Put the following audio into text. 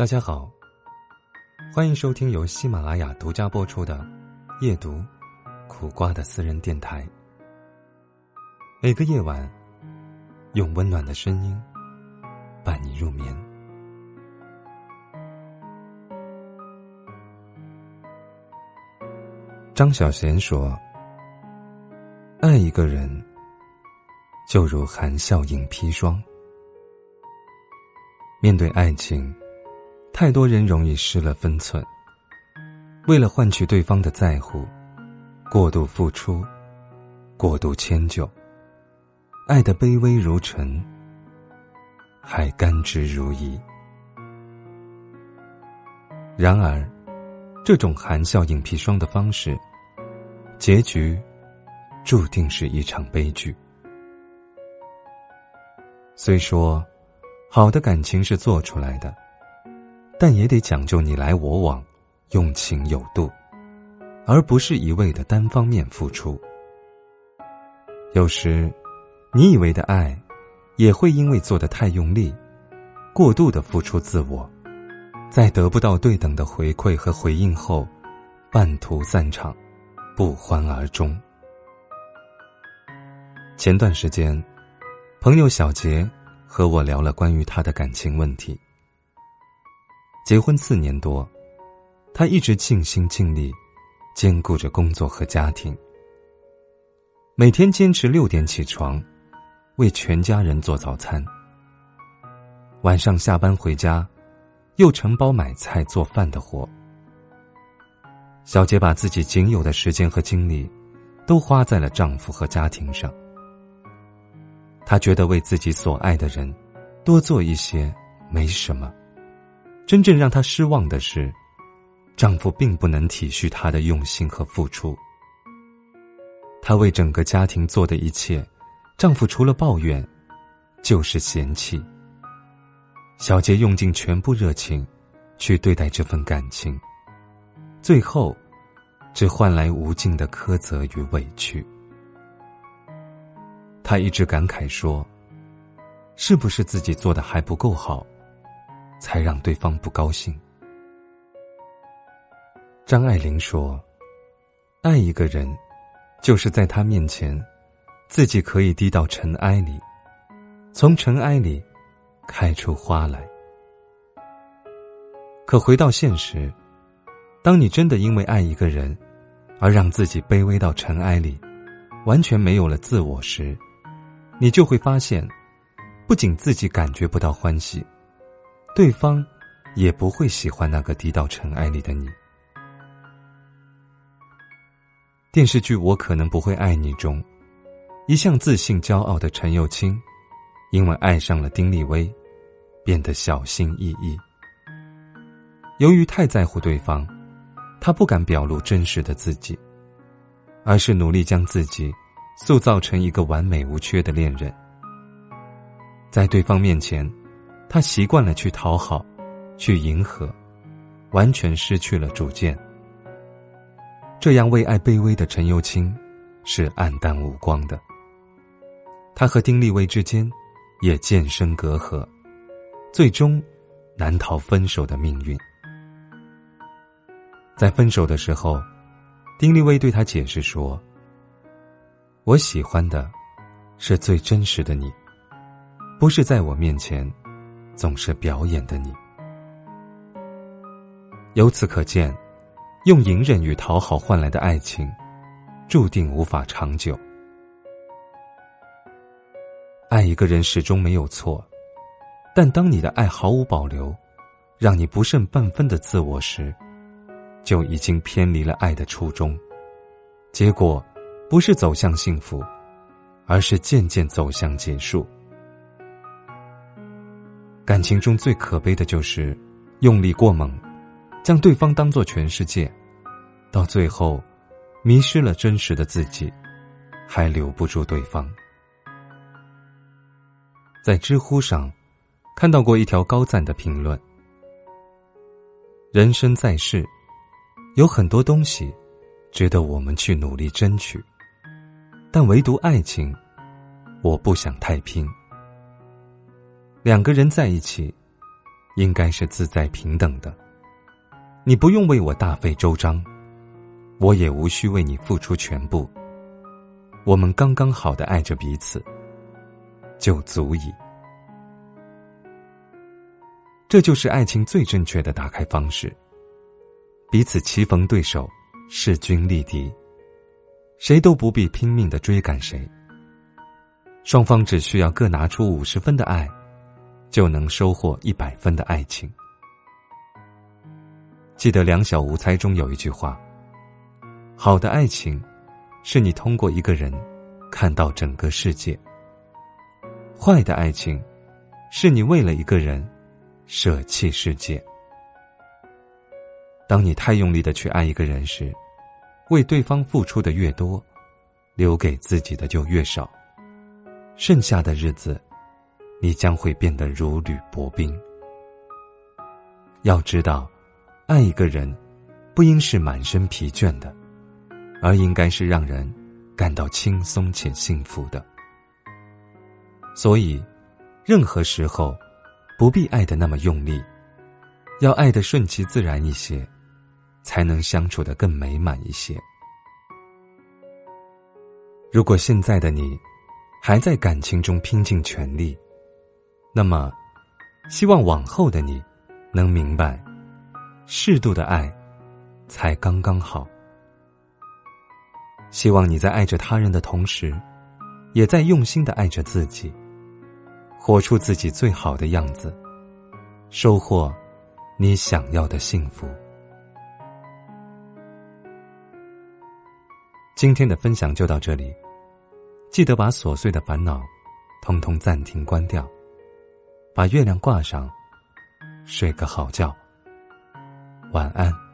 大家好，欢迎收听由喜马拉雅独家播出的《夜读苦瓜的私人电台》。每个夜晚，用温暖的声音伴你入眠。张小娴说：“爱一个人，就如含笑饮砒霜。面对爱情，太多人容易失了分寸。为了换取对方的在乎，过度付出，过度迁就，爱的卑微如尘，还甘之如饴。然而，这种含笑饮砒霜的方式。”结局，注定是一场悲剧。虽说，好的感情是做出来的，但也得讲究你来我往，用情有度，而不是一味的单方面付出。有时，你以为的爱，也会因为做的太用力，过度的付出自我，在得不到对等的回馈和回应后，半途散场。不欢而终。前段时间，朋友小杰和我聊了关于他的感情问题。结婚四年多，他一直尽心尽力，兼顾着工作和家庭。每天坚持六点起床，为全家人做早餐。晚上下班回家，又承包买菜做饭的活。小杰把自己仅有的时间和精力，都花在了丈夫和家庭上。她觉得为自己所爱的人，多做一些没什么。真正让她失望的是，丈夫并不能体恤她的用心和付出。她为整个家庭做的一切，丈夫除了抱怨，就是嫌弃。小杰用尽全部热情，去对待这份感情。最后，只换来无尽的苛责与委屈。他一直感慨说：“是不是自己做的还不够好，才让对方不高兴？”张爱玲说：“爱一个人，就是在他面前，自己可以低到尘埃里，从尘埃里开出花来。可回到现实。”当你真的因为爱一个人，而让自己卑微到尘埃里，完全没有了自我时，你就会发现，不仅自己感觉不到欢喜，对方也不会喜欢那个低到尘埃里的你。电视剧《我可能不会爱你》中，一向自信骄傲的陈幼卿，因为爱上了丁立威，变得小心翼翼。由于太在乎对方。他不敢表露真实的自己，而是努力将自己塑造成一个完美无缺的恋人。在对方面前，他习惯了去讨好，去迎合，完全失去了主见。这样为爱卑微的陈幼卿，是黯淡无光的。他和丁立威之间，也渐生隔阂，最终难逃分手的命运。在分手的时候，丁立威对他解释说：“我喜欢的，是最真实的你，不是在我面前总是表演的你。”由此可见，用隐忍与讨好换来的爱情，注定无法长久。爱一个人始终没有错，但当你的爱毫无保留，让你不剩半分的自我时，就已经偏离了爱的初衷，结果不是走向幸福，而是渐渐走向结束。感情中最可悲的就是用力过猛，将对方当做全世界，到最后迷失了真实的自己，还留不住对方。在知乎上看到过一条高赞的评论：“人生在世。”有很多东西，值得我们去努力争取，但唯独爱情，我不想太拼。两个人在一起，应该是自在平等的。你不用为我大费周章，我也无需为你付出全部。我们刚刚好的爱着彼此，就足以。这就是爱情最正确的打开方式。彼此棋逢对手，势均力敌，谁都不必拼命的追赶谁。双方只需要各拿出五十分的爱，就能收获一百分的爱情。记得《两小无猜》中有一句话：“好的爱情，是你通过一个人看到整个世界；坏的爱情，是你为了一个人。”舍弃世界。当你太用力的去爱一个人时，为对方付出的越多，留给自己的就越少。剩下的日子，你将会变得如履薄冰。要知道，爱一个人，不应是满身疲倦的，而应该是让人感到轻松且幸福的。所以，任何时候。不必爱的那么用力，要爱的顺其自然一些，才能相处的更美满一些。如果现在的你还在感情中拼尽全力，那么，希望往后的你能明白，适度的爱才刚刚好。希望你在爱着他人的同时，也在用心的爱着自己。活出自己最好的样子，收获你想要的幸福。今天的分享就到这里，记得把琐碎的烦恼通通暂停关掉，把月亮挂上，睡个好觉，晚安。